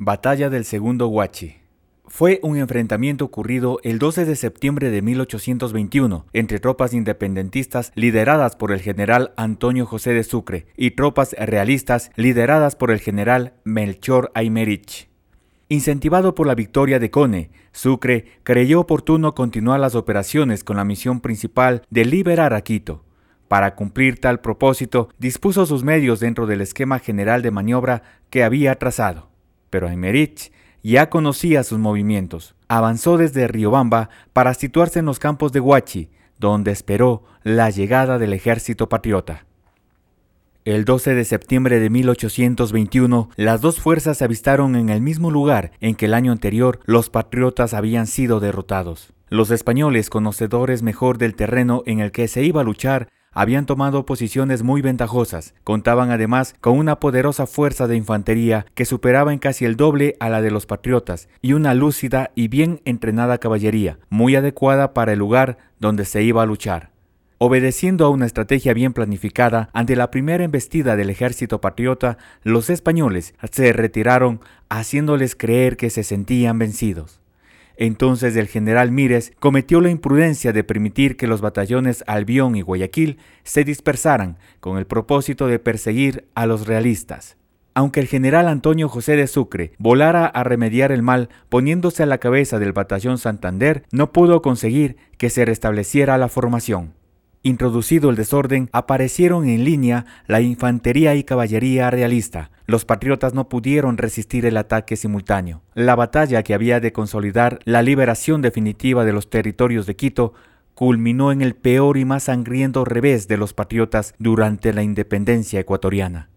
Batalla del Segundo Huachi. Fue un enfrentamiento ocurrido el 12 de septiembre de 1821 entre tropas independentistas lideradas por el general Antonio José de Sucre y tropas realistas lideradas por el general Melchor Aymerich. Incentivado por la victoria de Cone, Sucre creyó oportuno continuar las operaciones con la misión principal de liberar a Quito. Para cumplir tal propósito, dispuso sus medios dentro del esquema general de maniobra que había trazado pero Aymerich ya conocía sus movimientos. Avanzó desde Riobamba para situarse en los campos de Huachi, donde esperó la llegada del ejército patriota. El 12 de septiembre de 1821, las dos fuerzas se avistaron en el mismo lugar en que el año anterior los patriotas habían sido derrotados. Los españoles, conocedores mejor del terreno en el que se iba a luchar, habían tomado posiciones muy ventajosas. Contaban además con una poderosa fuerza de infantería que superaba en casi el doble a la de los patriotas y una lúcida y bien entrenada caballería, muy adecuada para el lugar donde se iba a luchar. Obedeciendo a una estrategia bien planificada, ante la primera embestida del ejército patriota, los españoles se retiraron haciéndoles creer que se sentían vencidos. Entonces el general Mírez cometió la imprudencia de permitir que los batallones Albión y Guayaquil se dispersaran con el propósito de perseguir a los realistas. Aunque el general Antonio José de Sucre volara a remediar el mal poniéndose a la cabeza del batallón Santander, no pudo conseguir que se restableciera la formación. Introducido el desorden, aparecieron en línea la infantería y caballería realista. Los patriotas no pudieron resistir el ataque simultáneo. La batalla que había de consolidar la liberación definitiva de los territorios de Quito culminó en el peor y más sangriento revés de los patriotas durante la independencia ecuatoriana.